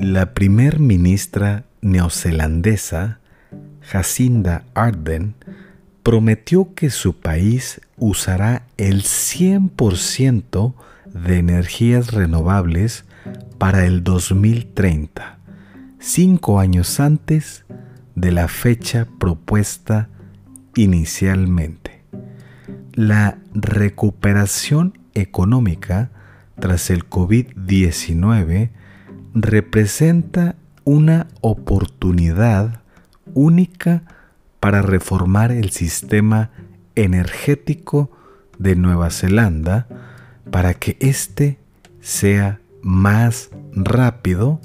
La primer ministra neozelandesa, Jacinda Ardern, prometió que su país usará el 100% de energías renovables para el 2030, cinco años antes de la fecha propuesta inicialmente. La recuperación económica tras el COVID-19 representa una oportunidad única para reformar el sistema energético de Nueva Zelanda para que éste sea más rápido,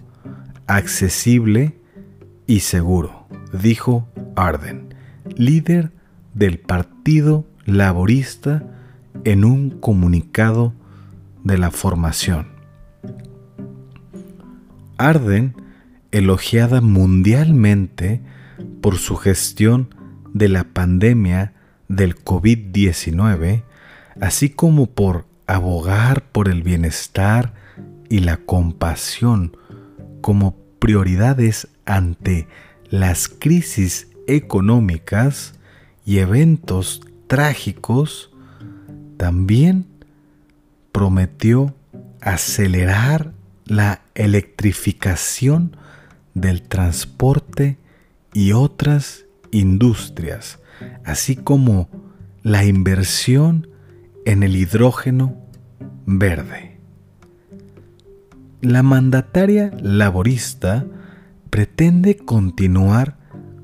accesible y seguro, dijo Arden, líder del Partido Laborista en un comunicado de la formación. Arden, elogiada mundialmente por su gestión de la pandemia del COVID-19, así como por abogar por el bienestar y la compasión como prioridades ante las crisis económicas y eventos trágicos, también prometió acelerar la electrificación del transporte y otras industrias, así como la inversión en el hidrógeno verde. La mandataria laborista pretende continuar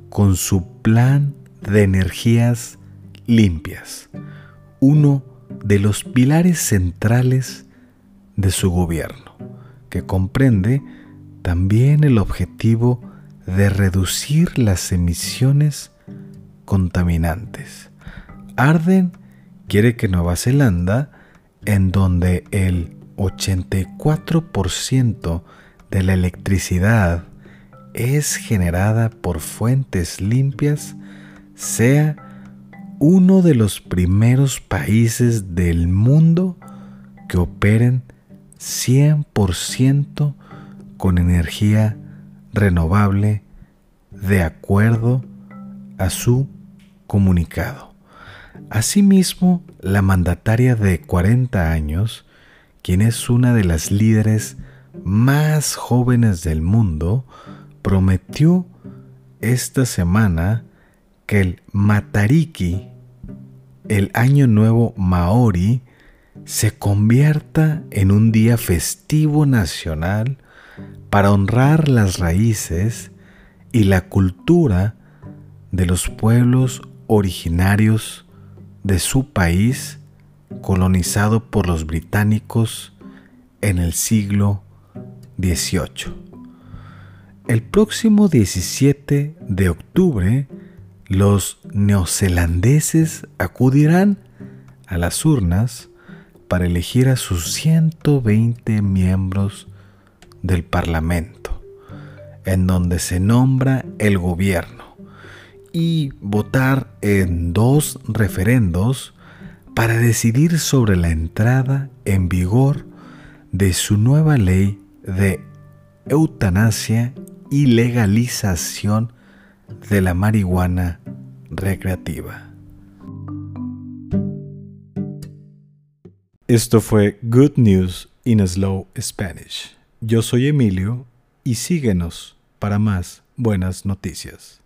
con su plan de energías limpias, uno de los pilares centrales de su gobierno, que comprende también el objetivo de reducir las emisiones contaminantes. Arden quiere que Nueva Zelanda, en donde el 84% de la electricidad es generada por fuentes limpias, sea uno de los primeros países del mundo que operen 100% con energía renovable de acuerdo a su comunicado. Asimismo, la mandataria de 40 años, quien es una de las líderes más jóvenes del mundo, prometió esta semana que el Matariki, el Año Nuevo Maori, se convierta en un día festivo nacional para honrar las raíces y la cultura de los pueblos originarios de su país colonizado por los británicos en el siglo XVIII. El próximo 17 de octubre, los neozelandeses acudirán a las urnas para elegir a sus 120 miembros del Parlamento, en donde se nombra el gobierno, y votar en dos referendos para decidir sobre la entrada en vigor de su nueva ley de eutanasia y legalización de la marihuana recreativa. Esto fue Good News in Slow Spanish. Yo soy Emilio y síguenos para más buenas noticias.